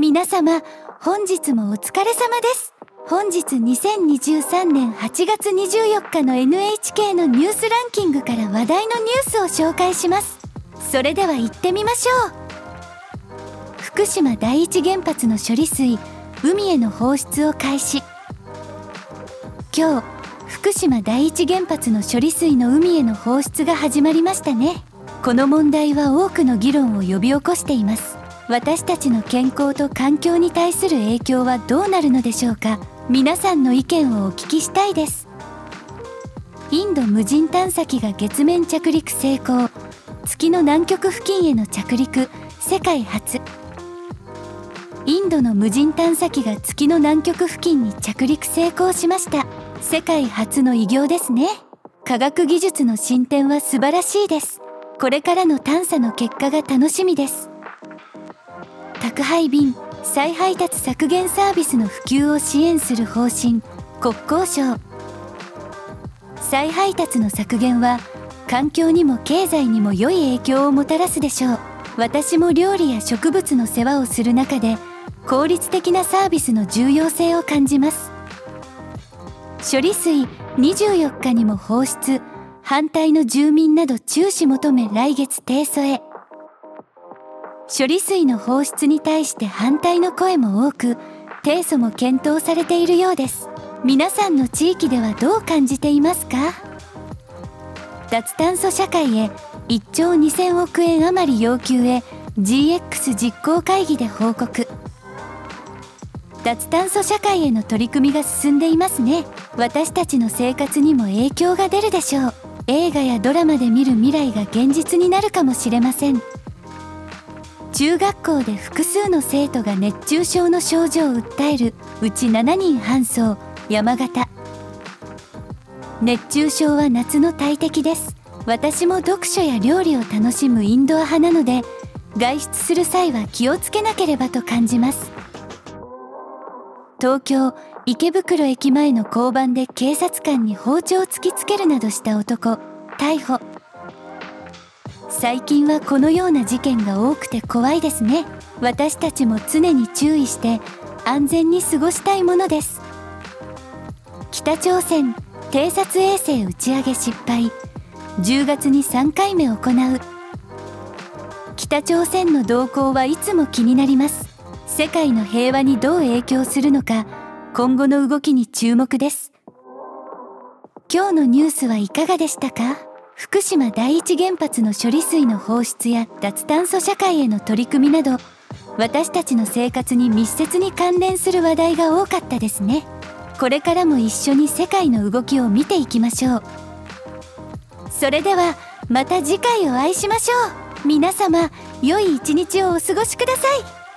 皆様本日もお疲れ様です。本日2023年8月24日の NHK のニュースランキングから話題のニュースを紹介します。それでは行ってみましょう。福島第一原発の処理水海への放出を開始。今日福島第一原発の処理水の海への放出が始まりましたね。この問題は多くの議論を呼び起こしています。私たちの健康と環境に対する影響はどうなるのでしょうか？皆さんの意見をお聞きしたいです。インド無人探査機が月面着陸成功。月の南極付近への着陸。世界初。インドの無人探査機が月の南極付近に着陸成功しました。世界初の偉業ですね。科学技術の進展は素晴らしいです。これからの探査の結果が楽しみです。宅配便再配達削減サービスの普及を支援する方針国交省。再配達の削減は環境にも経済にも良い影響をもたらすでしょう。私も料理や植物の世話をする中で効率的なサービスの重要性を感じます。処理水24日にも放出。反対の住民など中止求め来月提訴へ。処理水の放出に対して反対の声も多く提訴も検討されているようです。皆さんの地域ではどう感じていますか？脱炭素社会へ1兆2000億円余り要求へ GX 実行会議で報告。脱炭素社会への取り組みが進んでいますね。私たちの生活にも影響が出るでしょう。映画やドラマで見る未来が現実になるかもしれません。中学校で複数の生徒が熱中症の症状を訴えるうち7人搬送山形。熱中症は夏の大敵です。私も読書や料理を楽しむインドア派なので外出する際は気をつけなければと感じます。東京池袋駅前の交番で警察官に包丁を突きつけるなどした男逮捕。最近はこのような事件が多くて怖いですね。私たちも常に注意して安全に過ごしたいものです。北朝鮮偵察衛星打ち上げ失敗。10月に3回目行う。北朝鮮の動向はいつも気になります。世界の平和にどう影響するのか今後の動きに注目です。今日のニュースはいかがでしたか？福島第一原発の処理水の放出や脱炭素社会への取り組みなど私たちの生活に密接に関連する話題が多かったですね。これからも一緒に世界の動きを見ていきましょう。それではまた次回お会いしましょう。皆様良い一日をお過ごしください。